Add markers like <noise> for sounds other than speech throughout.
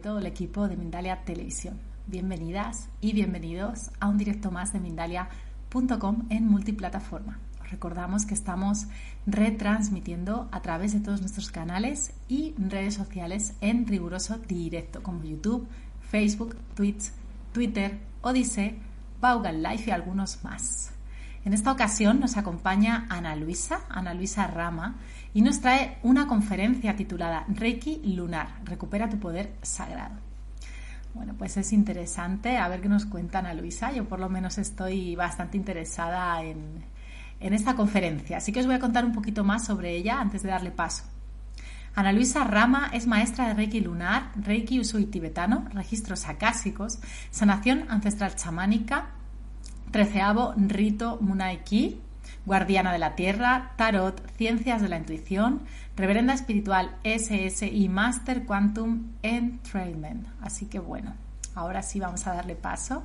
todo el equipo de Mindalia Televisión. Bienvenidas y bienvenidos a un directo más de Mindalia.com en multiplataforma. Os recordamos que estamos retransmitiendo a través de todos nuestros canales y redes sociales en riguroso directo como YouTube, Facebook, Twitch, Twitter, Odyssey, Baugal Life y algunos más. En esta ocasión nos acompaña Ana Luisa, Ana Luisa Rama, y nos trae una conferencia titulada Reiki Lunar, recupera tu poder sagrado. Bueno, pues es interesante, a ver qué nos cuenta Ana Luisa. Yo por lo menos estoy bastante interesada en, en esta conferencia, así que os voy a contar un poquito más sobre ella antes de darle paso. Ana Luisa Rama es maestra de Reiki lunar, Reiki Usui tibetano, registros acásicos, sanación ancestral chamánica, treceavo rito Munaiki, guardiana de la tierra, tarot, ciencias de la intuición, reverenda espiritual SS y Master Quantum Entrainment. Así que bueno, ahora sí vamos a darle paso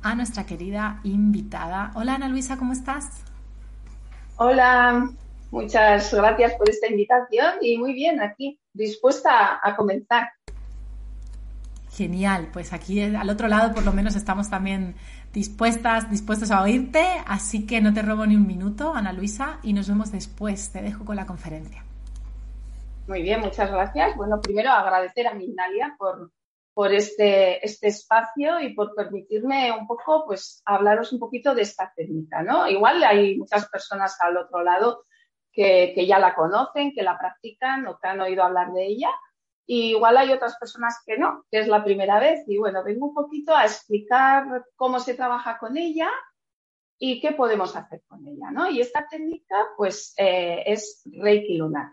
a nuestra querida invitada. Hola Ana Luisa, ¿cómo estás? Hola, muchas gracias por esta invitación y muy bien, aquí dispuesta a comenzar. Genial, pues aquí al otro lado por lo menos estamos también dispuestas, dispuestos a oírte, así que no te robo ni un minuto, Ana Luisa, y nos vemos después. Te dejo con la conferencia. Muy bien, muchas gracias. Bueno, primero agradecer a Mindalia por, por este, este espacio y por permitirme un poco, pues, hablaros un poquito de esta técnica, ¿no? Igual hay muchas personas al otro lado que, que ya la conocen, que la practican o que han oído hablar de ella, y igual hay otras personas que no, que es la primera vez. Y bueno, vengo un poquito a explicar cómo se trabaja con ella y qué podemos hacer con ella, ¿no? Y esta técnica, pues, eh, es Reiki lunar.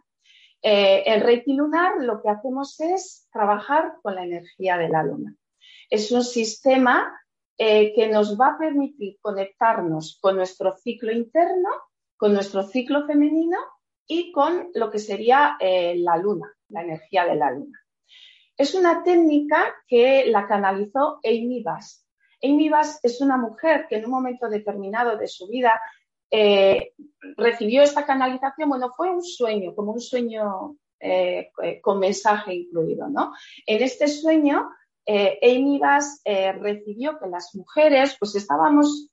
Eh, en Reiki lunar lo que hacemos es trabajar con la energía de la luna. Es un sistema eh, que nos va a permitir conectarnos con nuestro ciclo interno, con nuestro ciclo femenino y con lo que sería la luna, la energía de la luna. Es una técnica que la canalizó Amy Bass. Es una mujer que en un momento determinado de su vida eh, recibió esta canalización, bueno, fue un sueño, como un sueño eh, con mensaje incluido, ¿no? En este sueño, eh, Bass recibió que las mujeres, pues estábamos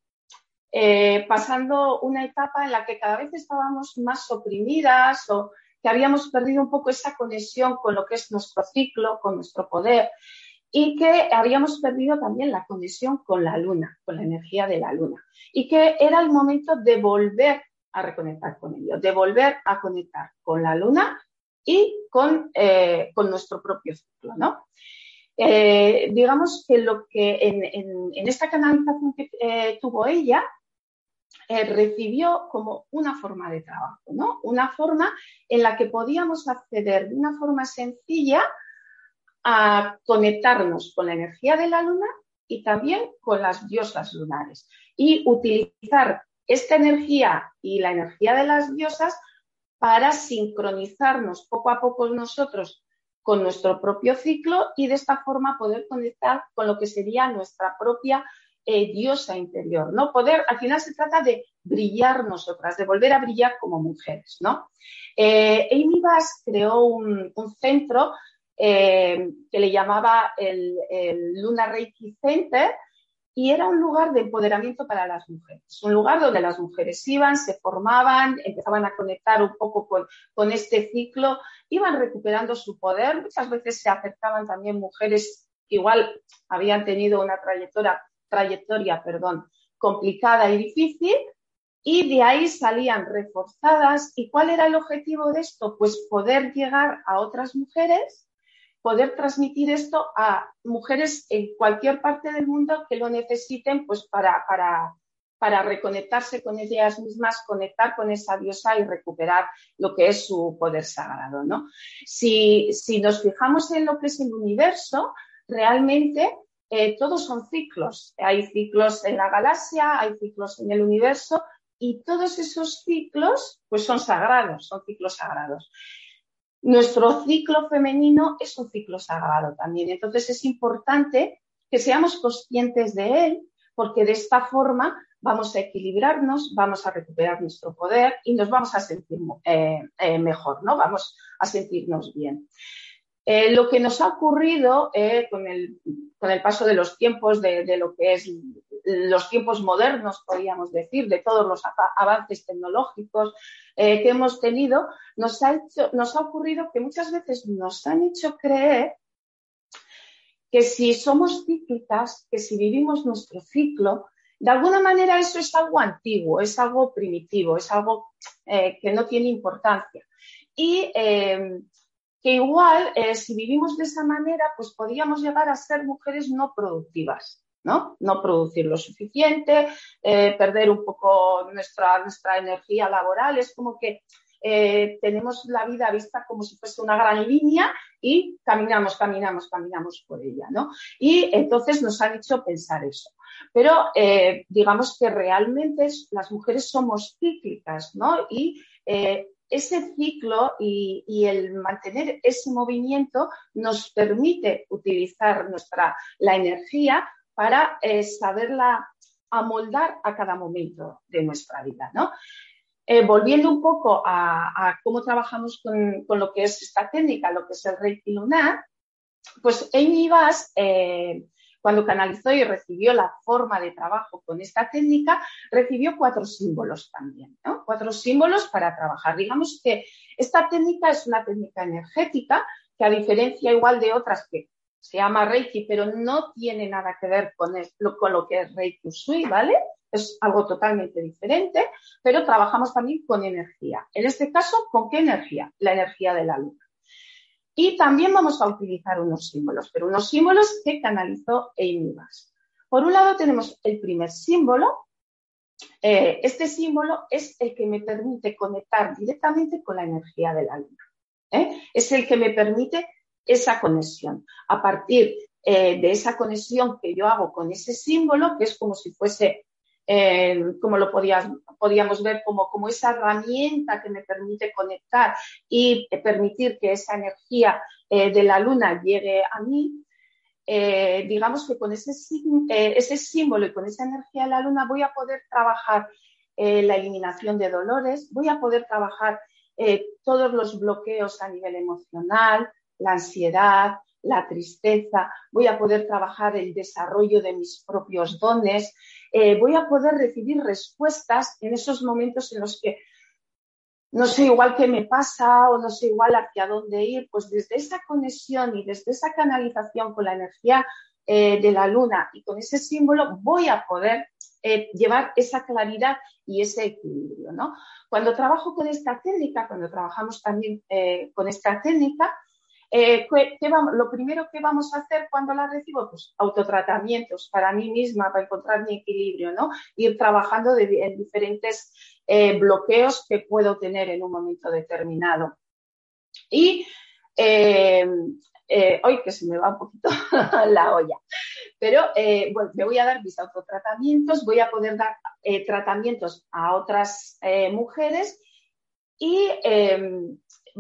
pasando una etapa en la que cada vez estábamos más oprimidas o que habíamos perdido un poco esa conexión con lo que es nuestro ciclo, con nuestro poder y que habíamos perdido también la conexión con la luna, con la energía de la luna y que era el momento de volver a reconectar con ello, de volver a conectar con la luna y con, eh, nuestro propio ciclo, ¿no? Eh, digamos que lo que en, esta canalización que eh, tuvo ella, eh, recibió como una forma de trabajo, ¿no? Una forma en la que podíamos acceder de una forma sencilla a conectarnos con la energía de la luna y también con las diosas lunares y utilizar esta energía y la energía de las diosas para sincronizarnos poco a poco nosotros con nuestro propio ciclo y de esta forma poder conectar con lo que sería nuestra propia eh, diosa interior, ¿no? Poder, al final se trata de brillar nosotras, de volver a brillar como mujeres, ¿no? Eh, Amy Bass creó un, centro eh, que le llamaba el, Luna Reiki Center y era un lugar de empoderamiento para las mujeres, un lugar donde las mujeres iban, se formaban, empezaban a conectar un poco con, con este ciclo, iban recuperando su poder, muchas veces se acercaban también mujeres que igual habían tenido una trayectoria trayectoria, perdón, complicada y difícil, y de ahí salían reforzadas. ¿Y cuál era el objetivo de esto? Pues poder llegar a otras mujeres, poder transmitir esto a mujeres en cualquier parte del mundo que lo necesiten, pues para, para, para reconectarse con ellas mismas, conectar con esa diosa y recuperar lo que es su poder sagrado, ¿no? Si, si nos fijamos en lo que es el universo, realmente eh, todos son ciclos. Hay ciclos en la galaxia, hay ciclos en el universo y todos esos ciclos pues son sagrados, son ciclos sagrados. Nuestro ciclo femenino es un ciclo sagrado también. Entonces es importante que seamos conscientes de él porque de esta forma vamos a equilibrarnos, vamos a recuperar nuestro poder y nos vamos a sentir eh, eh, mejor, ¿no? Vamos a sentirnos bien. Eh, lo que nos ha ocurrido con el, con, el, paso de los tiempos, de, lo que es los tiempos modernos, podríamos decir, de todos los avances tecnológicos que hemos tenido, nos ha, nos ha ocurrido que muchas veces nos han hecho creer que si somos cíclicas, que si vivimos nuestro ciclo, de alguna manera eso es algo antiguo, es algo primitivo, es algo eh, que no tiene importancia. Y eh, que igual, eh, si vivimos de esa manera, pues podríamos llegar a ser mujeres no productivas, ¿no? No producir lo suficiente, perder un poco nuestra, nuestra energía laboral, es como que tenemos la vida vista como si fuese una gran línea y caminamos, caminamos, caminamos por ella, ¿no? Y entonces nos han hecho pensar eso. Pero eh, digamos que realmente las mujeres somos cíclicas, ¿no? Y eh, ese ciclo y, el mantener ese movimiento nos permite utilizar nuestra, la energía para eh, saberla amoldar a cada momento de nuestra vida, ¿no? volviendo un poco a, cómo trabajamos con, con, lo que es esta técnica, lo que es el Reiki lunar, pues Amy Bass cuando canalizó y recibió la forma de trabajo con esta técnica, recibió cuatro símbolos también, ¿no? Cuatro símbolos para trabajar. Digamos que esta técnica es una técnica energética que a diferencia igual de otras que se llama Reiki, pero no tiene nada que ver con, lo que es Reiki Usui, ¿vale? Es algo totalmente diferente, pero trabajamos también con energía. En este caso, ¿con qué energía? La energía de la luna. Y también vamos a utilizar unos símbolos, pero unos símbolos que canalizó Bass. Por un lado tenemos el primer símbolo. Eh, este símbolo es el que me permite conectar directamente con la energía de la luna. ¿eh? Es el que me permite esa conexión. A partir eh, de esa conexión que yo hago con ese símbolo, que es como si fuese como lo podíamos ver como, como esa herramienta que me permite conectar y permitir que esa energía eh, de la luna llegue a mí, eh, digamos que con ese, eh, ese símbolo y con esa energía de la luna voy a poder trabajar la eliminación de dolores, voy a poder trabajar todos los bloqueos a nivel emocional, la ansiedad, la tristeza, voy a poder trabajar el desarrollo de mis propios dones, eh, voy a poder recibir respuestas en esos momentos en los que no sé igual qué me pasa o no sé igual hacia dónde ir, pues desde esa conexión y desde esa canalización con la energía eh, de la luna y con ese símbolo voy a poder eh, llevar esa claridad y ese equilibrio, ¿no? Cuando trabajo con esta técnica, cuando trabajamos también con esta técnica, eh, lo primero que vamos a hacer cuando la recibo, pues autotratamientos para mí misma, para encontrar mi equilibrio, ¿no? Ir trabajando en diferentes eh, bloqueos que puedo tener en un momento determinado. Y eh, hoy que se me va un poquito <laughs> la olla, pero bueno, me voy a dar mis autotratamientos, voy a poder dar tratamientos a otras mujeres y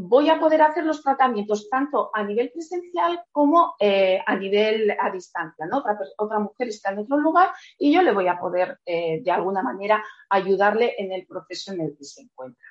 voy a poder hacer los tratamientos tanto a nivel presencial como eh, a nivel a distancia, ¿no? Otra, mujer está en otro lugar y yo le voy a poder eh, de alguna manera ayudarle en el proceso en el que se encuentra.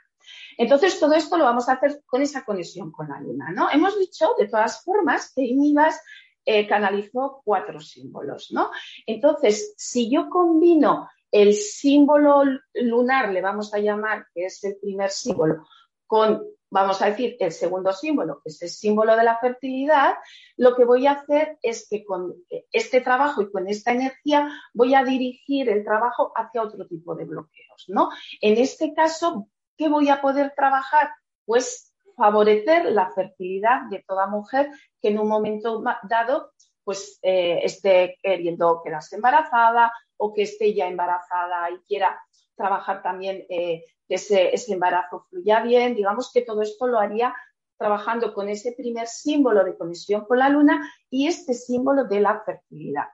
Entonces, todo esto lo vamos a hacer con esa conexión con la luna, ¿no? Hemos dicho, de todas formas, que Inibas eh, canalizó cuatro símbolos, ¿no? Entonces, si yo combino el símbolo lunar, le vamos a llamar, que es el primer símbolo, con vamos a decir, el segundo símbolo, que es el símbolo de la fertilidad, lo que voy a hacer es que con este trabajo y con esta energía voy a dirigir el trabajo hacia otro tipo de bloqueos, ¿no? En este caso, ¿qué voy a poder trabajar? Pues favorecer la fertilidad de toda mujer que en un momento dado pues eh, esté queriendo quedarse embarazada o que esté ya embarazada y quiera trabajar también eh, que ese, embarazo fluya bien. Digamos que todo esto lo haría trabajando con ese primer símbolo de conexión con la luna y este símbolo de la fertilidad.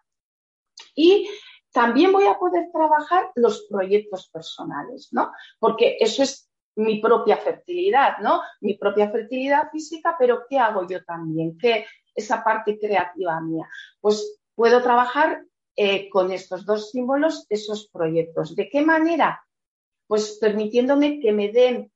Y también voy a poder trabajar los proyectos personales, ¿no? Porque eso es mi propia fertilidad, ¿no? Mi propia fertilidad física, pero ¿qué hago yo también? ¿Qué esa parte creativa mía? Pues puedo trabajar eh, con estos dos símbolos esos proyectos. ¿De qué manera? Pues permitiéndome que me den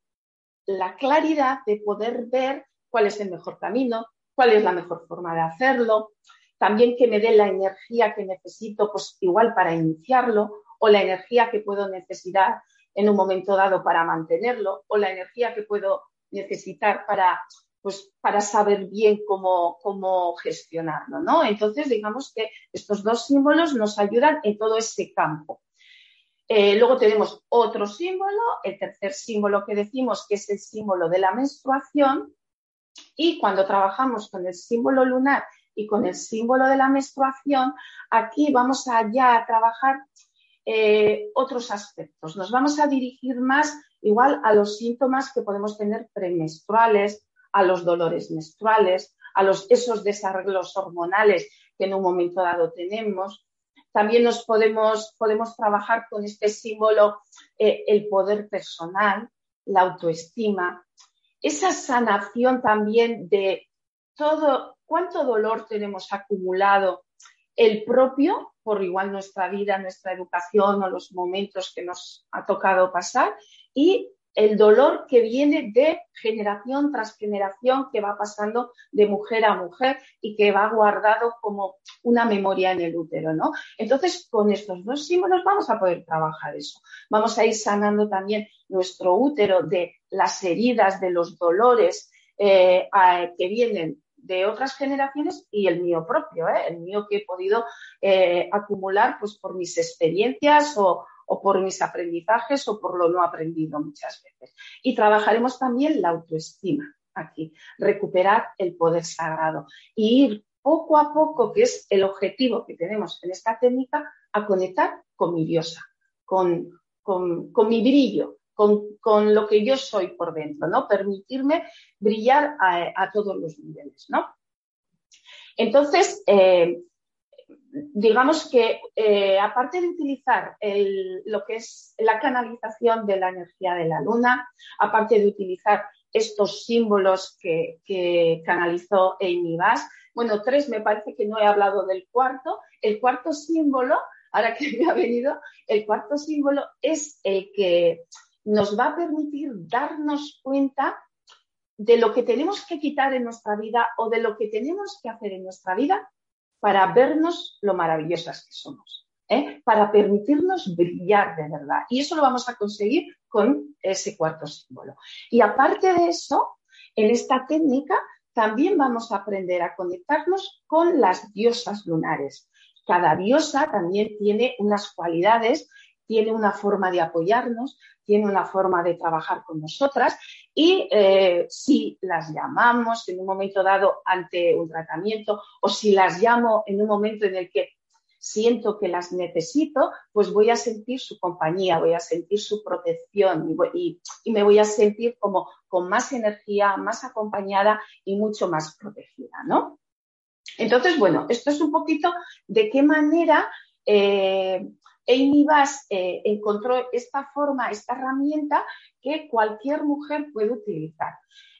la claridad de poder ver cuál es el mejor camino, cuál es la mejor forma de hacerlo, también que me dé la energía que necesito, pues igual para iniciarlo, o la energía que puedo necesitar en un momento dado para mantenerlo, o la energía que puedo necesitar para, pues, para saber bien cómo, cómo gestionarlo, ¿no? Entonces, digamos que estos dos símbolos nos ayudan en todo ese campo. Eh, luego tenemos otro símbolo, el tercer símbolo que decimos que es el símbolo de la menstruación. Y cuando trabajamos con el símbolo lunar y con el símbolo de la menstruación, aquí vamos allá a trabajar eh, otros aspectos. Nos vamos a dirigir más igual a los síntomas que podemos tener premenstruales, a los dolores menstruales, a esos desarreglos hormonales que en un momento dado tenemos. También nos podemos, podemos trabajar con este símbolo eh, el poder personal, la autoestima, esa sanación también de todo, cuánto dolor tenemos acumulado, el propio, por igual nuestra vida, nuestra educación o los momentos que nos ha tocado pasar, y el dolor que viene de generación tras generación que va pasando de mujer a mujer y que va guardado como una memoria en el útero, ¿no? Entonces, con estos dos símbolos vamos a poder trabajar eso. Vamos a ir sanando también nuestro útero de las heridas, de los dolores eh, que vienen de otras generaciones y el mío propio, ¿eh? el mío que he podido eh, acumular pues por mis experiencias o, o por mis aprendizajes o por lo no aprendido muchas veces. Y trabajaremos también la autoestima aquí, recuperar el poder sagrado y ir poco a poco, que es el objetivo que tenemos en esta técnica, a conectar con mi diosa, con, mi brillo, con, lo que yo soy por dentro, ¿no? Permitirme brillar a, todos los niveles, ¿no? Entonces, eh, digamos que eh, aparte de utilizar lo que es la canalización de la energía de la luna, aparte de utilizar estos símbolos que, canalizó Amy Bass, bueno, tres, me parece que no he hablado del cuarto. El cuarto símbolo, ahora que me ha venido, el cuarto símbolo es el que nos va a permitir darnos cuenta de lo que tenemos que quitar en nuestra vida o de lo que tenemos que hacer en nuestra vida para vernos lo maravillosas que somos, ¿eh? para permitirnos brillar de verdad. Y eso lo vamos a conseguir con ese cuarto símbolo. Y aparte de eso, en esta técnica también vamos a aprender a conectarnos con las diosas lunares. Cada diosa también tiene unas cualidades, tiene una forma de apoyarnos, tiene una forma de trabajar con nosotras y eh, si las llamamos en un momento dado ante un tratamiento o si las llamo en un momento en el que siento que las necesito, pues voy a sentir su compañía, voy a sentir su protección y, me voy a sentir como con más energía, más acompañada y mucho más protegida, ¿no? Entonces, bueno, esto es un poquito de qué manera eh, Amy Bass eh, encontró esta forma, esta herramienta que cualquier mujer puede utilizar.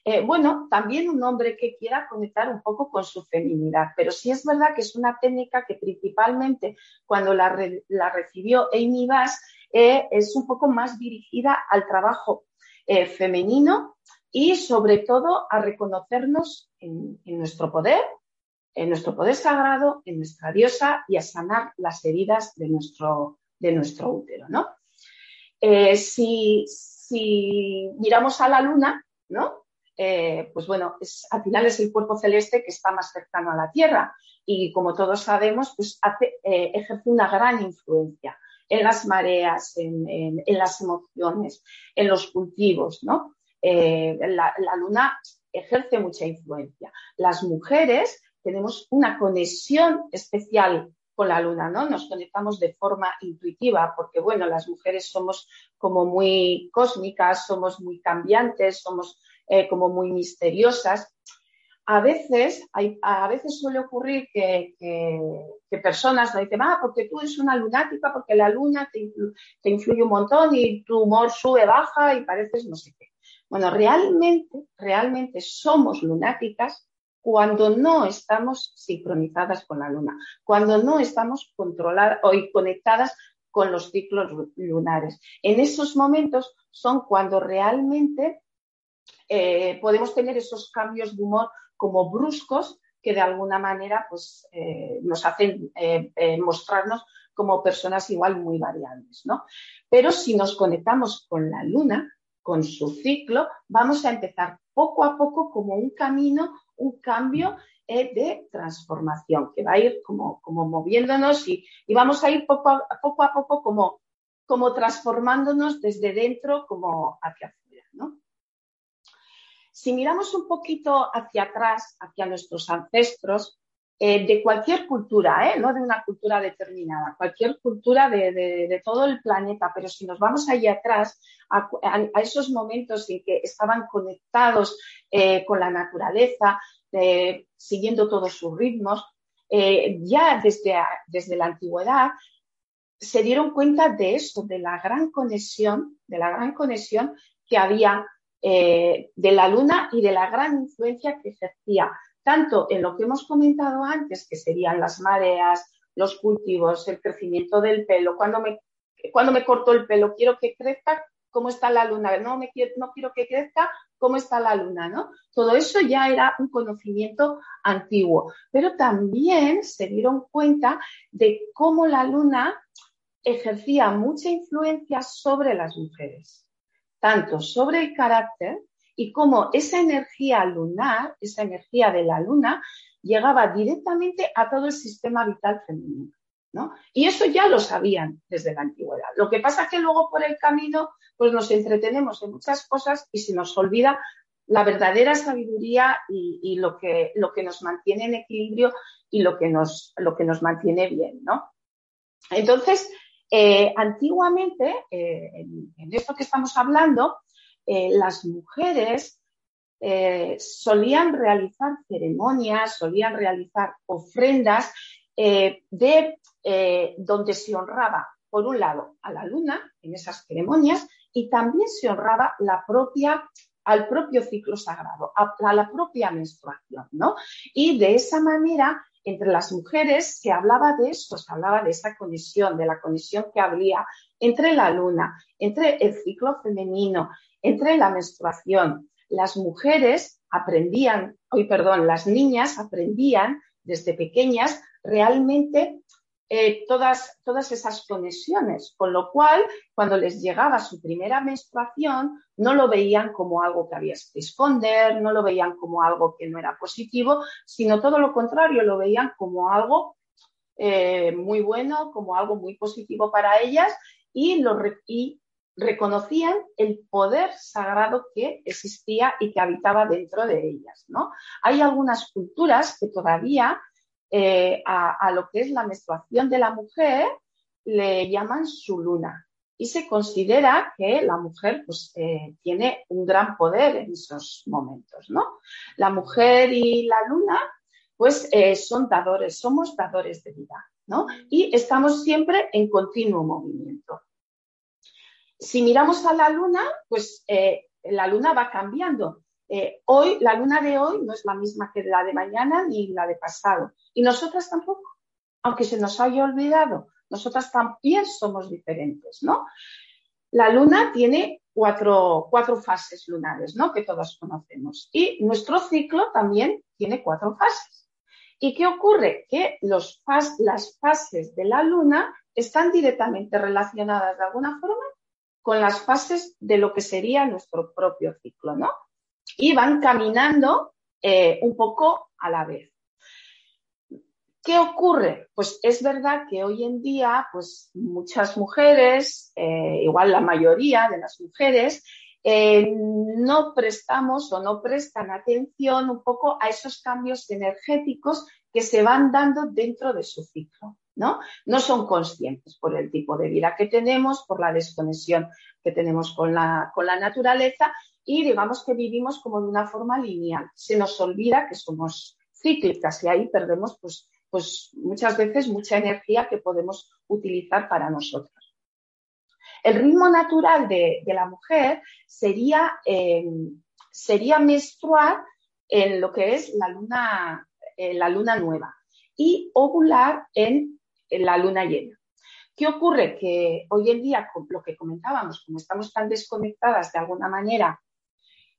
Eh, bueno, también un hombre que quiera conectar un poco con su feminidad, pero sí es verdad que es una técnica que principalmente cuando la, recibió Amy Bass eh, es un poco más dirigida al trabajo femenino y sobre todo a reconocernos en nuestro poder, en nuestro poder sagrado, en nuestra diosa y a sanar las heridas de nuestro, de nuestro útero, ¿no? Eh, si, miramos a la luna, ¿no? Eh, pues bueno, al final es el cuerpo celeste que está más cercano a la Tierra y como todos sabemos, pues eh, ejerce una gran influencia en las mareas, en, las emociones, en los cultivos, ¿no? la, luna ejerce mucha influencia. Las mujeres tenemos una conexión especial con la luna, ¿no? Nos conectamos de forma intuitiva, porque bueno, las mujeres somos como muy cósmicas, somos muy cambiantes, somos eh, como muy misteriosas. A veces, a veces suele ocurrir que, personas nos dicen, ah, porque tú eres una lunática, porque la luna te, te influye un montón y tu humor sube, baja y pareces no sé qué. Bueno, realmente, realmente somos lunáticas cuando no estamos sincronizadas con la luna, cuando no estamos conectadas con los ciclos lunares. En esos momentos son cuando realmente eh, podemos tener esos cambios de humor como bruscos que de alguna manera pues, eh, nos hacen eh, mostrarnos como personas igual muy variables. ¿no? Pero si nos conectamos con la luna, con su ciclo, vamos a empezar poco a poco como un camino, un cambio de transformación, que va a ir como, como moviéndonos y, vamos a ir poco a poco, a poco como, como transformándonos desde dentro como hacia afuera. ¿no? Si miramos un poquito hacia atrás, hacia nuestros ancestros, eh, de cualquier cultura, ¿eh? no de una cultura determinada, cualquier cultura de, todo el planeta, pero si nos vamos allá atrás, a, esos momentos en que estaban conectados eh, con la naturaleza, siguiendo todos sus ritmos, ya desde, desde la antigüedad se dieron cuenta de eso, de la gran conexión, de la gran conexión que había de la luna y de la gran influencia que ejercía tanto en lo que hemos comentado antes, que serían las mareas, los cultivos, el crecimiento del pelo, cuando me, cuando me corto el pelo, quiero que crezca, ¿cómo está la luna? No, me quiero, no quiero que crezca, ¿cómo está la luna? ¿no? Todo eso ya era un conocimiento antiguo, pero también se dieron cuenta de cómo la luna ejercía mucha influencia sobre las mujeres, tanto sobre el carácter y cómo esa energía lunar, esa energía de la luna, llegaba directamente a todo el sistema vital femenino. ¿no? Y eso ya lo sabían desde la antigüedad. Lo que pasa es que luego por el camino pues nos entretenemos en muchas cosas y se nos olvida la verdadera sabiduría y, lo, que, lo que nos mantiene en equilibrio y lo que nos, lo que nos mantiene bien. ¿no? Entonces, eh, antiguamente, eh, en, en, esto que estamos hablando, eh, las mujeres eh, solían realizar ceremonias, solían realizar ofrendas eh, de donde se honraba, por un lado, a la luna en esas ceremonias y también se honraba la propia al propio ciclo sagrado, a, la propia menstruación, ¿no? Y de esa manera entre las mujeres se hablaba de eso, se hablaba de esa conexión, de la conexión que habría entre la luna, entre el ciclo femenino, entre la menstruación. Las mujeres aprendían, hoy perdón, las niñas aprendían desde pequeñas realmente eh, todas, todas esas conexiones, con lo cual cuando les llegaba su primera menstruación no lo veían como algo que había que esconder, no lo veían como algo que no era positivo, sino todo lo contrario, lo veían como algo eh, muy bueno, como algo muy positivo para ellas y, lo, y reconocían el poder sagrado que existía y que habitaba dentro de ellas. ¿no? Hay algunas culturas que todavía eh, a, lo que es la menstruación de la mujer le llaman su luna y se considera que la mujer pues, eh, tiene un gran poder en esos momentos. ¿no? La mujer y la luna pues eh, son dadores, somos dadores de vida ¿no? y estamos siempre en continuo movimiento. Si miramos a la luna, pues eh, la luna va cambiando. Eh, hoy, la luna de hoy no es la misma que la de mañana ni la de pasado. Y nosotras tampoco, aunque se nos haya olvidado, nosotras también somos diferentes, ¿no? La luna tiene cuatro, cuatro fases lunares, ¿no? Que todas conocemos. Y nuestro ciclo también tiene cuatro fases. ¿Y qué ocurre? Que las fases de la luna están directamente relacionadas de alguna forma con las fases de lo que sería nuestro propio ciclo, ¿no? Y van caminando eh, un poco a la vez. ¿Qué ocurre? Pues es verdad que hoy en día, pues muchas mujeres, eh, igual la mayoría de las mujeres, eh, no prestamos o no prestan atención un poco a esos cambios energéticos que se van dando dentro de su ciclo. ¿No? No son conscientes por el tipo de vida que tenemos, por la desconexión que tenemos con la, con la naturaleza y digamos que vivimos como de una forma lineal. Se nos olvida que somos cíclicas y ahí perdemos pues, pues muchas veces mucha energía que podemos utilizar para nosotros. El ritmo natural de, la mujer sería, eh, sería menstruar en lo que es la luna, eh, la luna nueva y ovular en, la luna llena. ¿Qué ocurre? Que hoy en día, con lo que comentábamos, como estamos tan desconectadas de alguna manera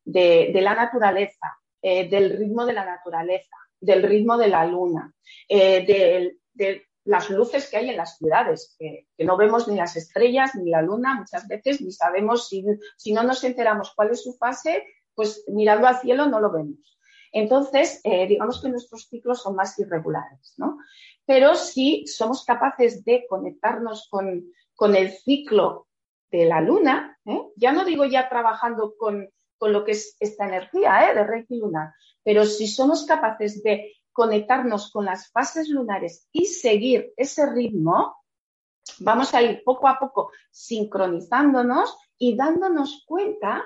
de, la naturaleza, eh, del ritmo de la naturaleza, del ritmo de la luna, de, de, las luces que hay en las ciudades, que, no vemos ni las estrellas ni la luna muchas veces, ni sabemos si, no nos enteramos cuál es su fase, pues mirando al cielo no lo vemos. Entonces, eh, digamos que nuestros ciclos son más irregulares, ¿no? Pero si somos capaces de conectarnos con, con el ciclo de la luna, ¿eh? ya no digo ya trabajando con, con lo que es esta energía ¿eh? de Reiki lunar, pero si somos capaces de conectarnos con las fases lunares y seguir ese ritmo, vamos a ir poco a poco sincronizándonos y dándonos cuenta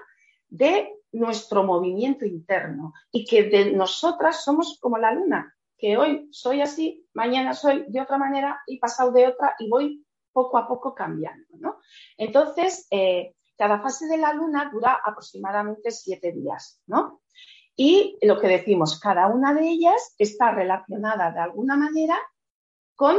de nuestro movimiento interno y que de nosotras somos como la luna, que hoy soy así, mañana soy de otra manera y pasado de otra y voy poco a poco cambiando. ¿no? Entonces, eh, cada fase de la luna dura aproximadamente siete días, ¿no? Y lo que decimos, cada una de ellas está relacionada de alguna manera con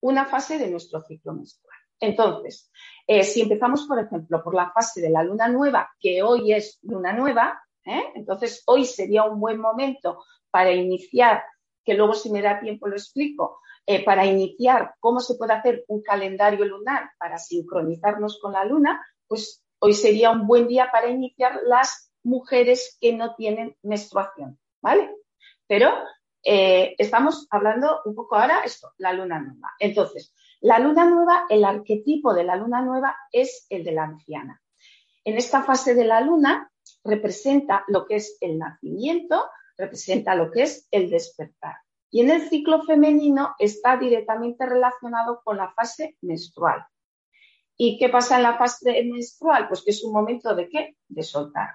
una fase de nuestro ciclo menstrual. Entonces, eh, si empezamos, por ejemplo, por la fase de la luna nueva, que hoy es luna nueva, ¿eh? entonces hoy sería un buen momento para iniciar, que luego si me da tiempo lo explico, eh, para iniciar cómo se puede hacer un calendario lunar para sincronizarnos con la luna, pues hoy sería un buen día para iniciar las mujeres que no tienen menstruación, ¿vale? Pero estamos hablando un poco ahora esto, la luna nueva. Entonces, la luna nueva, el arquetipo de la luna nueva es el de la anciana. En esta fase de la luna representa lo que es el nacimiento, representa lo que es el despertar. Y en el ciclo femenino está directamente relacionado con la fase menstrual. ¿Y qué pasa en la fase menstrual? Pues que es un momento de qué? De soltar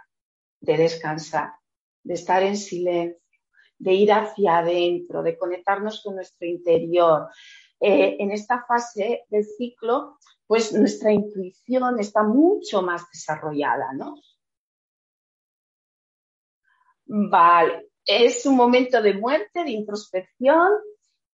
de descansar, de estar en silencio, de ir hacia adentro, de conectarnos con nuestro interior. Eh, en esta fase del ciclo, pues nuestra intuición está mucho más desarrollada, ¿no? Vale, es un momento de muerte, de introspección,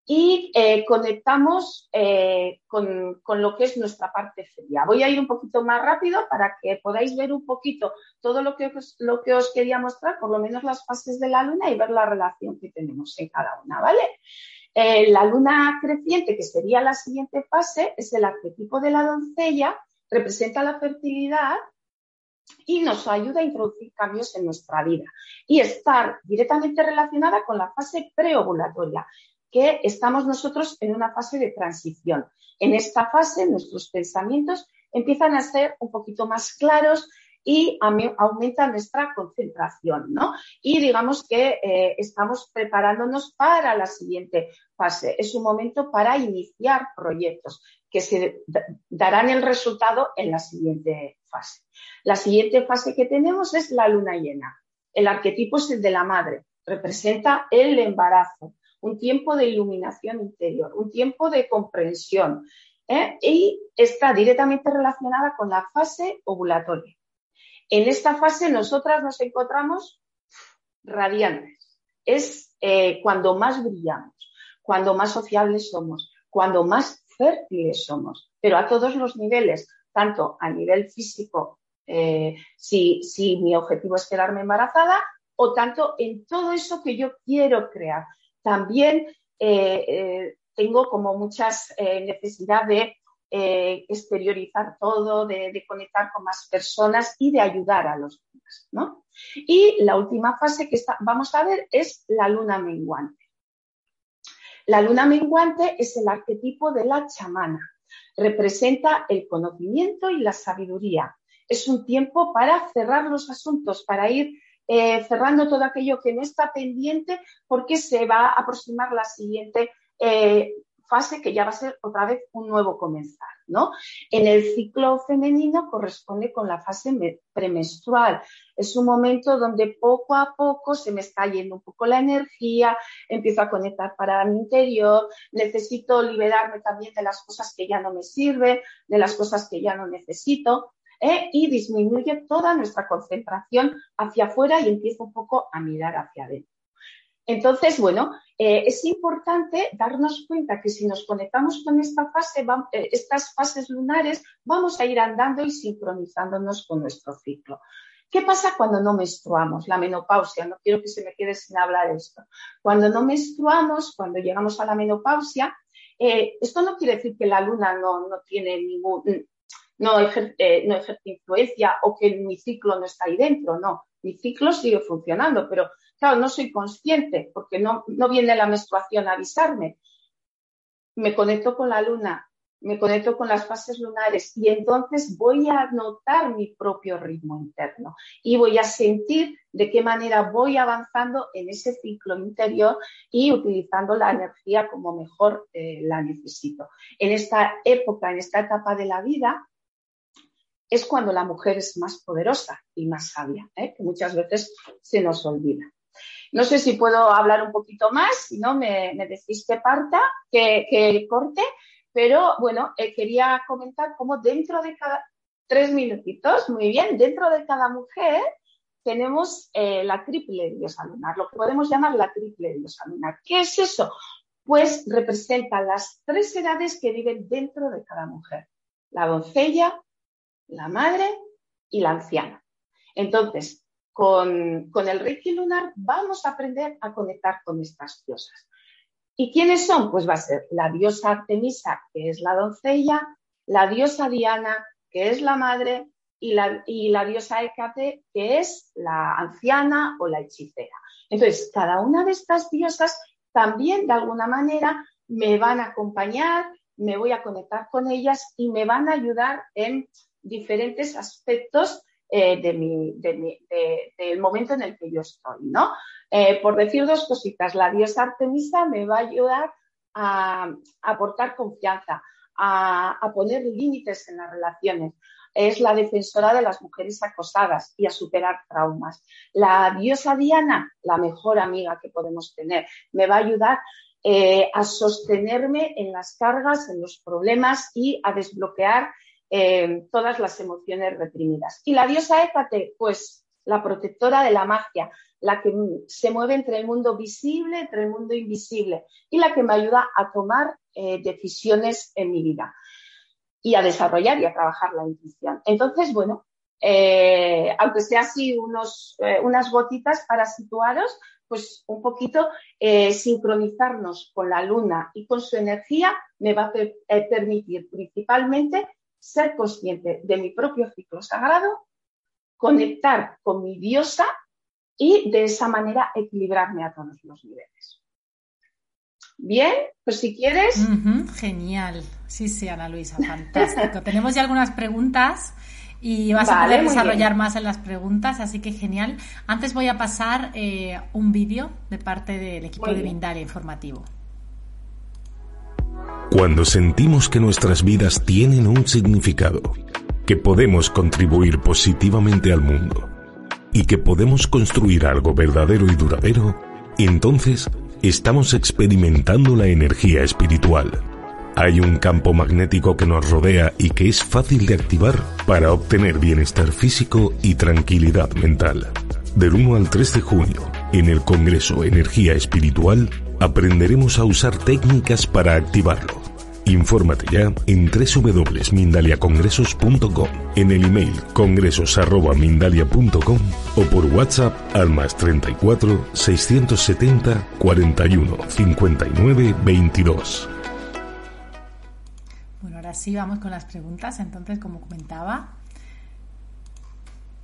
y eh, conectamos eh, con, lo que es nuestra parte fría. Voy a ir un poquito más rápido para que podáis ver un poquito todo lo que, os, lo que os quería mostrar, por lo menos las fases de la luna y ver la relación que tenemos en cada una, ¿vale? Eh, la luna creciente, que sería la siguiente fase, es el arquetipo de la doncella, representa la fertilidad y nos ayuda a introducir cambios en nuestra vida y estar directamente relacionada con la fase preovulatoria, que estamos nosotros en una fase de transición. En esta fase nuestros pensamientos empiezan a ser un poquito más claros y aumenta nuestra concentración, ¿no? Y digamos que eh, estamos preparándonos para la siguiente fase. Es un momento para iniciar proyectos que se darán el resultado en la siguiente fase. La siguiente fase que tenemos es la luna llena. El arquetipo es el de la madre, representa el embarazo, un tiempo de iluminación interior, un tiempo de comprensión ¿eh? y está directamente relacionada con la fase ovulatoria. En esta fase nosotras nos encontramos radiantes. Es eh, cuando más brillamos, cuando más sociables somos, cuando más fértiles somos, pero a todos los niveles, tanto a nivel físico, eh, si, mi objetivo es quedarme embarazada, o tanto en todo eso que yo quiero crear, también eh, tengo como muchas eh, necesidad de exteriorizar todo, de, conectar con más personas y de ayudar a los demás, ¿no? Y la última fase que vamos a ver es la luna menguante. La luna menguante es el arquetipo de la chamana. Representa el conocimiento y la sabiduría. Es un tiempo para cerrar los asuntos, para ir eh, cerrando todo aquello que no está pendiente porque se va a aproximar la siguiente eh, fase que ya va a ser otra vez un nuevo comenzar, ¿no? En el ciclo femenino corresponde con la fase premenstrual. Es un momento donde poco a poco se me está yendo un poco la energía, empiezo a conectar para mi interior, necesito liberarme también de las cosas que ya no me sirven, de las cosas que ya no necesito. ¿eh? y disminuye toda nuestra concentración hacia afuera y empieza un poco a mirar hacia adentro. Entonces, bueno, eh, es importante darnos cuenta que si nos conectamos con esta fase, eh, estas fases lunares, vamos a ir andando y sincronizándonos con nuestro ciclo. ¿Qué pasa cuando no menstruamos? La menopausia, no quiero que se me quede sin hablar esto. Cuando no menstruamos, cuando llegamos a la menopausia, eh, esto no quiere decir que la luna no, tiene ningún, no, ejerce, no ejerce influencia o que mi ciclo no está ahí dentro, no. Mi ciclo sigue funcionando, pero Claro, no soy consciente porque no, no viene la menstruación a avisarme. Me conecto con la luna, me conecto con las fases lunares y entonces voy a notar mi propio ritmo interno y voy a sentir de qué manera voy avanzando en ese ciclo interior y utilizando la energía como mejor eh, la necesito. En esta época, en esta etapa de la vida, es cuando la mujer es más poderosa y más sabia, ¿eh? que muchas veces se nos olvida. No sé si puedo hablar un poquito más, si no me, decís que parta, que, corte, pero bueno, eh, quería comentar cómo dentro de cada tres minutitos, muy bien, dentro de cada mujer tenemos eh, la triple diosa lunar, lo que podemos llamar la triple diosa lunar. ¿Qué es eso? Pues representa las tres edades que viven dentro de cada mujer, la doncella, la madre y la anciana. Entonces, con, el Reiki lunar vamos a aprender a conectar con estas diosas. ¿Y quiénes son? Pues va a ser la diosa Artemisa, que es la doncella, la diosa Diana, que es la madre, y la, y la diosa Hécate, que es la anciana o la hechicera. Entonces, cada una de estas diosas también de alguna manera me van a acompañar, me voy a conectar con ellas y me van a ayudar en diferentes aspectos eh, del momento en el que yo estoy, ¿no? Eh, por decir dos cositas, la diosa Artemisa me va a ayudar a, aportar confianza, a, poner límites en las relaciones. Es la defensora de las mujeres acosadas y a superar traumas. La diosa Diana, la mejor amiga que podemos tener, me va a ayudar eh, a sostenerme en las cargas, en los problemas y a desbloquear eh, todas las emociones reprimidas. Y la diosa Hécate, pues la protectora de la magia, la que se mueve entre el mundo visible, entre el mundo invisible y la que me ayuda a tomar eh, decisiones en mi vida y a desarrollar y a trabajar la intuición. Entonces, bueno, eh, aunque sea así unos, unas gotitas para situaros, pues un poquito sincronizarnos con la luna y con su energía me va a permitir principalmente ser consciente de mi propio ciclo sagrado, conectar con mi diosa y de esa manera equilibrarme a todos los niveles. Bien, pues si quieres. genial. Sí, sí, Ana Luisa, fantástico. <laughs> Tenemos ya algunas preguntas y vas a poder desarrollar más en las preguntas, así que genial. Antes voy a pasar eh, un vídeo de parte del equipo de Vindalia Informativo. Cuando sentimos que nuestras vidas tienen un significado, que podemos contribuir positivamente al mundo y que podemos construir algo verdadero y duradero, entonces estamos experimentando la energía espiritual. Hay un campo magnético que nos rodea y que es fácil de activar para obtener bienestar físico y tranquilidad mental. Del 1 al 3 de junio, en el Congreso Energía Espiritual, aprenderemos a usar técnicas para activarlo Infórmate ya en www.mindaliacongresos.com, en el email congresos.mindalia.com o por WhatsApp al más 34 670 41 59 22. Bueno, ahora sí vamos con las preguntas. Entonces, como comentaba,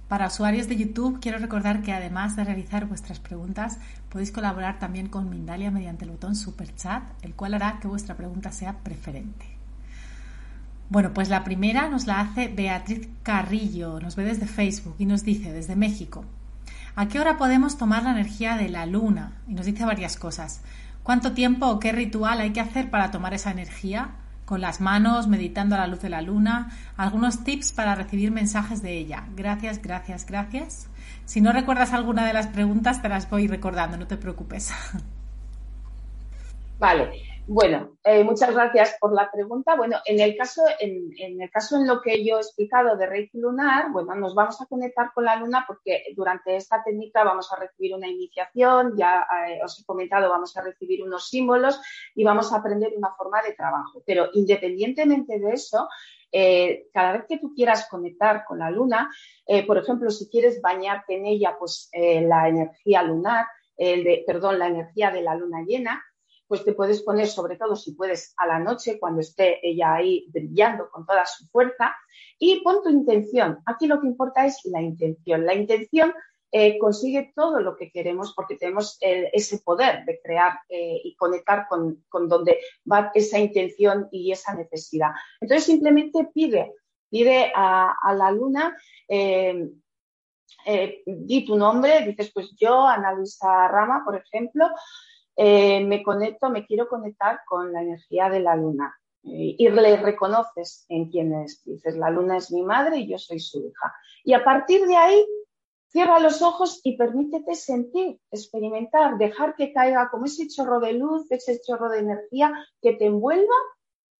para usuarios de YouTube, quiero recordar que además de realizar vuestras preguntas, podéis colaborar también con Mindalia mediante el botón Super Chat, el cual hará que vuestra pregunta sea preferente. Bueno, pues la primera nos la hace Beatriz Carrillo, nos ve desde Facebook y nos dice desde México. ¿A qué hora podemos tomar la energía de la luna? Y nos dice varias cosas. ¿Cuánto tiempo o qué ritual hay que hacer para tomar esa energía? Con las manos, meditando a la luz de la luna, algunos tips para recibir mensajes de ella. Gracias, gracias, gracias. Si no recuerdas alguna de las preguntas, te las voy recordando, no te preocupes. <laughs> Vale, Bueno, eh, muchas gracias por la pregunta. Bueno, en el caso, en, el caso en lo que yo he explicado de Reiki lunar, bueno, nos vamos a conectar con la luna porque durante esta técnica vamos a recibir una iniciación, ya eh, os he comentado, vamos a recibir unos símbolos y vamos a aprender una forma de trabajo. Pero independientemente de eso, eh, cada vez que tú quieras conectar con la luna, por ejemplo, si quieres bañarte en ella, pues la energía lunar, perdón, la energía de la luna llena, pues te puedes poner, sobre todo si puedes, a la noche, cuando esté ella ahí brillando con toda su fuerza, y pon tu intención. Aquí lo que importa es la intención. La intención eh, consigue todo lo que queremos porque tenemos ese poder de crear eh, y conectar con, donde va esa intención y esa necesidad. Entonces simplemente pide, pide a, la luna, eh, di tu nombre, dices pues yo, Ana Luisa Rama, por ejemplo, eh, me conecto, me quiero conectar con la energía de la luna eh, y le reconoces en quién es. Dices, la luna es mi madre y yo soy su hija. Y a partir de ahí, cierra los ojos y permítete sentir, experimentar, dejar que caiga como ese chorro de luz, ese chorro de energía que te envuelva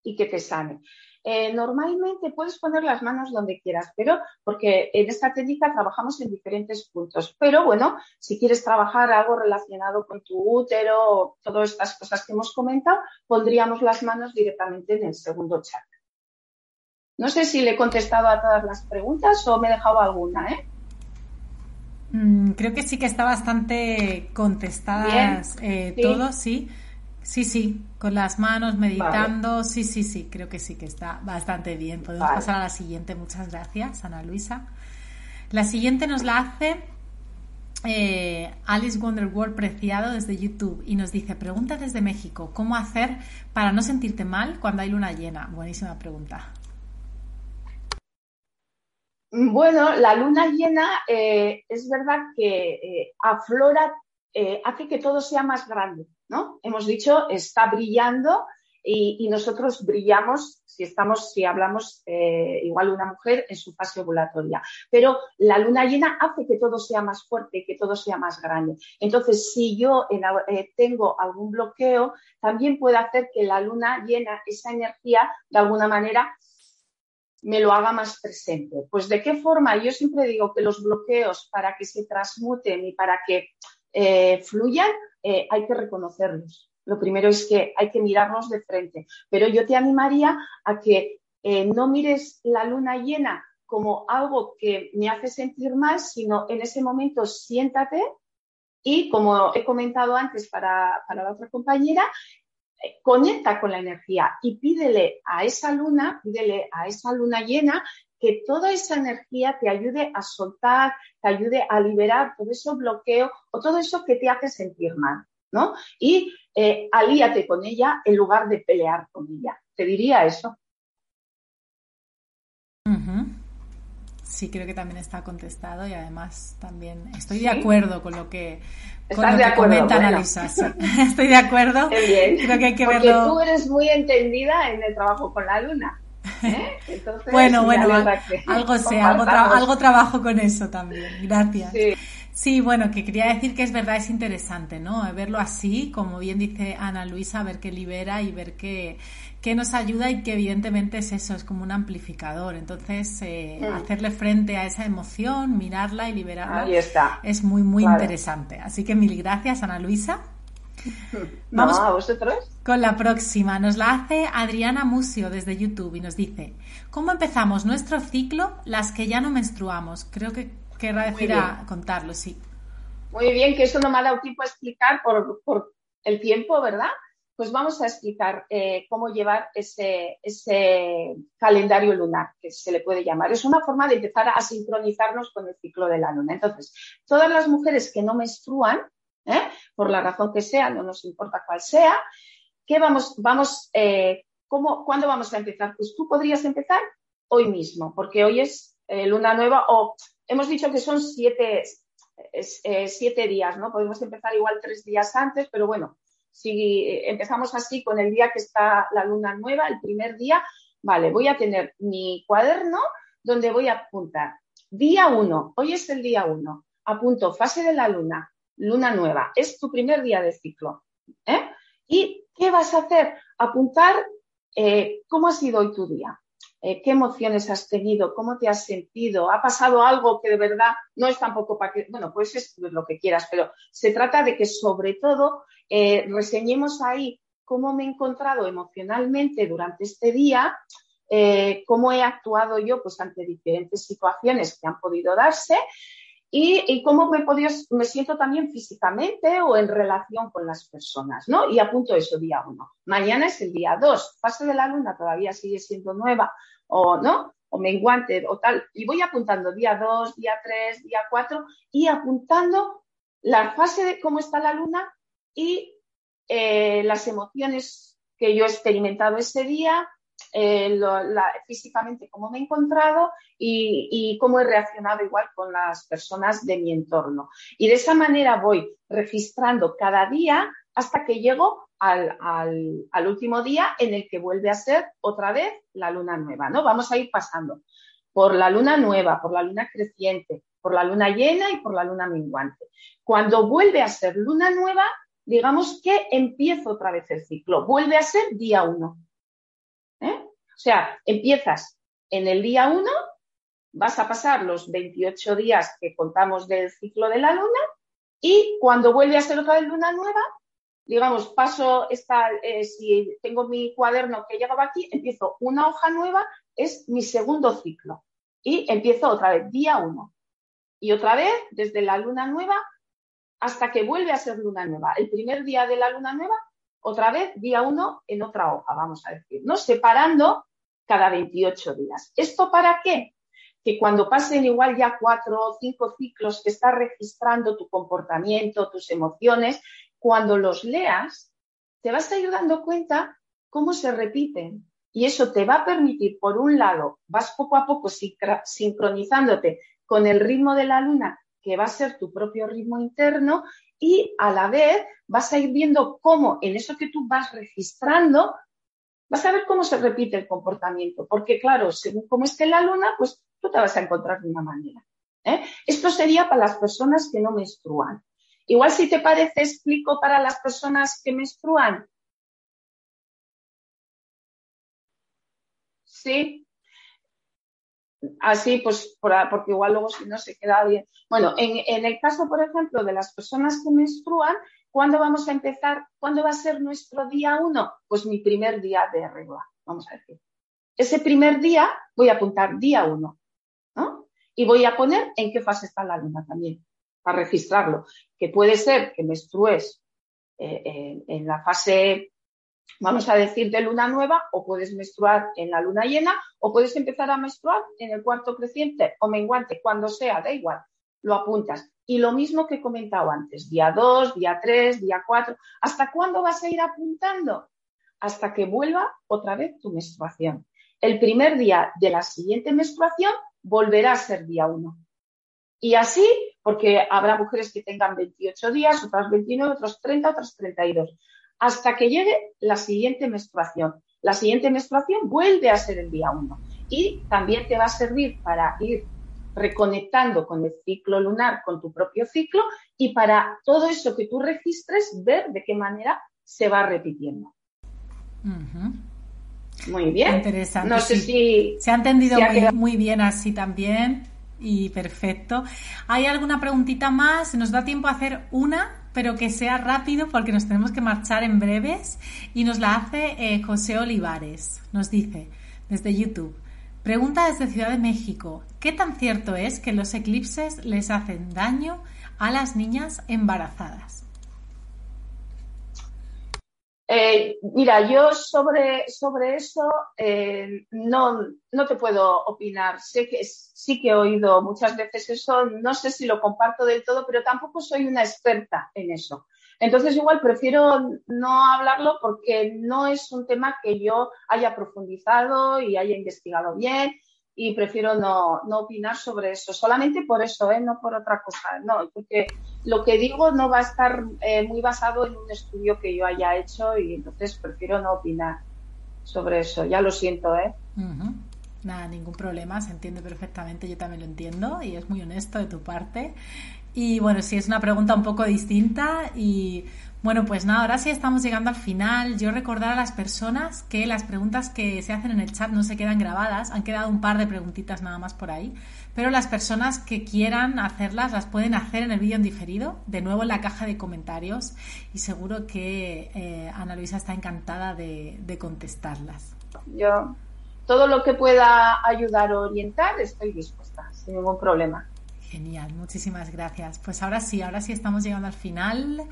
y que te sane. Eh, normalmente puedes poner las manos donde quieras, pero porque en esta técnica trabajamos en diferentes puntos. Pero bueno, si quieres trabajar algo relacionado con tu útero, todas estas cosas que hemos comentado, pondríamos las manos directamente en el segundo chat. No sé si le he contestado a todas las preguntas o me he dejado alguna, ¿eh? Mm, creo que sí que está bastante contestadas eh, todo, sí. Sí, sí, con las manos, meditando. Sí, sí, sí, creo que sí que está bastante bien. Podemos pasar a la siguiente. Muchas gracias, Ana Luisa. La siguiente nos la hace eh, Alice Wonderworld Preciado desde YouTube y nos dice, pregunta desde México, ¿cómo hacer para no sentirte mal cuando hay luna llena? Buenísima pregunta. Bueno, la luna llena eh, es verdad que eh, aflora, hace que todo sea más grande. ¿No? Hemos dicho, está brillando y, nosotros brillamos si estamos, si hablamos eh, igual una mujer en su fase ovulatoria. Pero la luna llena hace que todo sea más fuerte, que todo sea más grande. Entonces, si yo eh, tengo algún bloqueo, también puede hacer que la luna llena, esa energía, de alguna manera, me lo haga más presente. Pues de qué forma, yo siempre digo que los bloqueos para que se transmuten y para que eh, fluyan, eh, hay que reconocerlos. Lo primero es que hay que mirarnos de frente. Pero yo te animaría a que eh, no mires la luna llena como algo que me hace sentir mal, sino en ese momento siéntate y, como he comentado antes para, la otra compañera, conecta con la energía y pídele a esa luna, pídele a esa luna llena que toda esa energía te ayude a soltar, te ayude a liberar todo ese bloqueo o todo eso que te hace sentir mal, ¿no? Y eh, alíate con ella en lugar de pelear con ella. Te diría eso. Sí, creo que también está contestado y además también estoy de acuerdo con lo que, con lo que comenta Analisa. <laughs> Estoy de acuerdo. Qué bien. Creo que hay que Porque tú eres muy entendida en el trabajo con la luna. ¿Eh? bueno, bueno, algo sé, algo, trabajo con eso también. Gracias. Sí. bueno, que quería decir que es verdad, es interesante, ¿no? Verlo así, como bien dice Ana Luisa, ver que libera y ver que, nos ayuda y que evidentemente es eso, es como un amplificador. Entonces, eh, mm. hacerle frente a esa emoción, mirarla y liberarla está. es muy, muy interesante. Así que mil gracias, Ana Luisa. <laughs> Vamos a vosotros. Con la próxima. Nos la hace Adriana Musio desde YouTube y nos dice: ¿Cómo empezamos nuestro ciclo las que ya no menstruamos? Creo que querrá decir a contarlo, sí. Muy bien, que eso no me ha dado tiempo a explicar por, el tiempo, ¿verdad? Pues vamos a explicar eh, cómo llevar ese, ese calendario lunar, que se le puede llamar. Es una forma de empezar a sincronizarnos con el ciclo de la luna. Entonces, todas las mujeres que no menstruan. Por la razón que sea, no nos importa cuál sea. ¿Qué vamos, vamos, eh, cómo, cuándo vamos a empezar? Pues tú podrías empezar hoy mismo, porque hoy es eh, luna nueva o hemos dicho que son siete, siete días, ¿no? Podemos empezar igual tres días antes, pero bueno, si empezamos así con el día que está la luna nueva, el primer día, vale, voy a tener mi cuaderno donde voy a apuntar. Día uno, hoy es el día uno, apunto fase de la luna, luna nueva, es tu primer día de ciclo. ¿eh? Y ¿Qué vas a hacer? Apuntar eh, cómo ha sido hoy tu día, eh, qué emociones has tenido, cómo te has sentido, ha pasado algo que de verdad no es tampoco para que, bueno, puedes escribir lo que quieras, pero se trata de que sobre todo eh, reseñemos ahí cómo me he encontrado emocionalmente durante este día, cómo he actuado yo pues ante diferentes situaciones que han podido darse y, cómo me, podido, me siento también físicamente o en relación con las personas, ¿no? Y apunto eso día uno. Mañana es el día dos, fase de la luna todavía sigue siendo nueva, o no, o menguante, o tal. Y voy apuntando día dos, día tres, día cuatro, y apuntando la fase de cómo está la luna y eh, las emociones que yo he experimentado ese día, eh, físicamente cómo me he encontrado y, cómo he reaccionado igual con las personas de mi entorno. Y de esa manera voy registrando cada día hasta que llego al, último día en el que vuelve a ser otra vez la luna nueva, ¿no? Vamos a ir pasando por la luna nueva, por la luna creciente, por la luna llena y por la luna menguante. Cuando vuelve a ser luna nueva, digamos que empiezo otra vez el ciclo, vuelve a ser día uno. O sea, empiezas en el día 1, vas a pasar los 28 días que contamos del ciclo de la luna y cuando vuelve a ser otra vez luna nueva, digamos, paso esta, eh, si tengo mi cuaderno que llegaba aquí, empiezo una hoja nueva, es mi segundo ciclo. Y empiezo otra vez, día 1. Y otra vez, desde la luna nueva hasta que vuelve a ser luna nueva. El primer día de la luna nueva otra vez día uno en otra hoja, vamos a decir, ¿no? Separando cada 28 días. ¿Esto para qué? Que cuando pasen igual ya cuatro o cinco ciclos que estás registrando tu comportamiento, tus emociones, cuando los leas, te vas a ir dando cuenta cómo se repiten. Y eso te va a permitir, por un lado, vas poco a poco sincronizándote con el ritmo de la luna, que va a ser tu propio ritmo interno, y a la vez vas a ir viendo cómo en eso que tú vas registrando, vas a ver cómo se repite el comportamiento, porque claro, según cómo esté la luna, pues tú te vas a encontrar de una manera. ¿eh? Esto sería para las personas que no menstruan. Igual si te parece, explico para las personas que menstruan. Sí, Así, pues, porque igual luego si no se queda bien. Bueno, en, el caso, por ejemplo, de las personas que menstruan, ¿cuándo vamos a empezar? ¿Cuándo va a ser nuestro día uno? Pues mi primer día de regla, vamos a decir. Ese primer día voy a apuntar día uno, ¿no? Y voy a poner en qué fase está la luna también, para registrarlo. Que puede ser que menstrues eh, en la fase vamos a decir, de luna nueva, o puedes menstruar en la luna llena, o puedes empezar a menstruar en el cuarto creciente o menguante, cuando sea, da igual, lo apuntas. Y lo mismo que he comentado antes, día 2, día 3, día 4, ¿hasta cuándo vas a ir apuntando? Hasta que vuelva otra vez tu menstruación. El primer día de la siguiente menstruación volverá a ser día 1. Y así, porque habrá mujeres que tengan 28 días, otras 29, otros 30, otras 32 hasta que llegue la siguiente menstruación. La siguiente menstruación vuelve a ser el día 1 y también te va a servir para ir reconectando con el ciclo lunar, con tu propio ciclo y para todo eso que tú registres, ver de qué manera se va repitiendo. Muy bien. Interesante. No sé si se ha entendido muy, bien así también y perfecto. ¿Hay alguna preguntita más? ¿Nos da tiempo a hacer una? pero que sea rápido porque nos tenemos que marchar en breves. Y nos la hace eh, José Olivares. Nos dice desde YouTube. Pregunta desde Ciudad de México. ¿Qué tan cierto es que los eclipses les hacen daño a las niñas embarazadas? Eh, mira, yo sobre, sobre eso eh, no, no te puedo opinar. Sé que sí que he oído muchas veces eso, no sé si lo comparto del todo, pero tampoco soy una experta en eso. Entonces, igual prefiero no hablarlo porque no es un tema que yo haya profundizado y haya investigado bien y prefiero no, no opinar sobre eso, solamente por eso, ¿eh? no por otra cosa, no, porque lo que digo no va a estar eh, muy basado en un estudio que yo haya hecho y entonces prefiero no opinar sobre eso, ya lo siento, ¿eh? Nada, ningún problema, se entiende perfectamente, yo también lo entiendo y es muy honesto de tu parte. Y bueno, sí, es una pregunta un poco distinta y Bueno, pues nada, ahora sí estamos llegando al final. Yo recordar a las personas que las preguntas que se hacen en el chat no se quedan grabadas. Han quedado un par de preguntitas nada más por ahí. Pero las personas que quieran hacerlas las pueden hacer en el vídeo en diferido, de nuevo en la caja de comentarios. Y seguro que eh, Ana Luisa está encantada de, de contestarlas. Yo, todo lo que pueda ayudar o orientar, estoy dispuesta, sin ningún problema. Genial, muchísimas gracias. Pues ahora sí, ahora sí estamos llegando al final.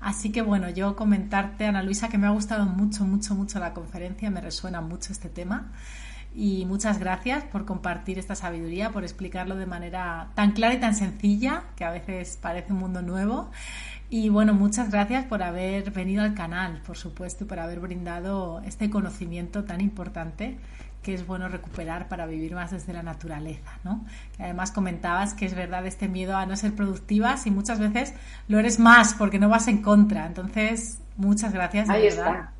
Así que bueno, yo comentarte, Ana Luisa, que me ha gustado mucho, mucho, mucho la conferencia, me resuena mucho este tema. Y muchas gracias por compartir esta sabiduría, por explicarlo de manera tan clara y tan sencilla, que a veces parece un mundo nuevo. Y bueno, muchas gracias por haber venido al canal, por supuesto, y por haber brindado este conocimiento tan importante que es bueno recuperar para vivir más desde la naturaleza, ¿no? Que además comentabas que es verdad este miedo a no ser productivas y muchas veces lo eres más porque no vas en contra. Entonces, muchas gracias. Ahí está.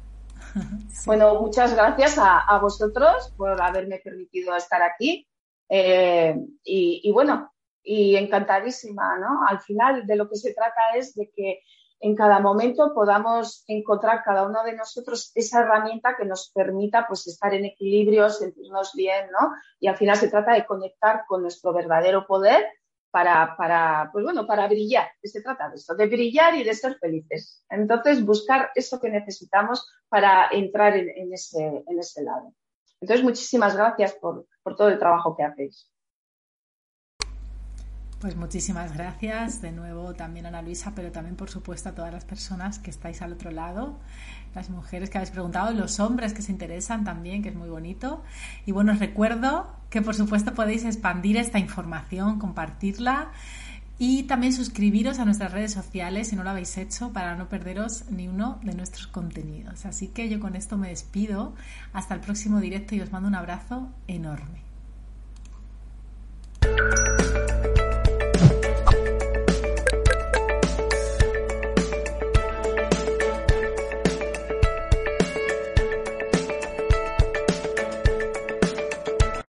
<laughs> Bueno, muchas gracias a, vosotros por haberme permitido estar aquí. Eh, y, y bueno, y encantadísima, ¿no? Al final de lo que se trata es de que en cada momento podamos encontrar cada uno de nosotros esa herramienta que nos permita pues estar en equilibrio, sentirnos bien, ¿no? Y al final se trata de conectar con nuestro verdadero poder para, para, pues bueno, para brillar. Se trata de eso, de brillar y de ser felices. Entonces, buscar eso que necesitamos para entrar en, ese, en ese lado. Entonces, muchísimas gracias por, por todo el trabajo que hacéis. Pues muchísimas gracias de nuevo también a Ana Luisa, pero también por supuesto a todas las personas que estáis al otro lado, las mujeres que habéis preguntado, los hombres que se interesan también, que es muy bonito. Y bueno, os recuerdo que por supuesto podéis expandir esta información, compartirla y también suscribiros a nuestras redes sociales si no lo habéis hecho para no perderos ni uno de nuestros contenidos. Así que yo con esto me despido. Hasta el próximo directo y os mando un abrazo enorme.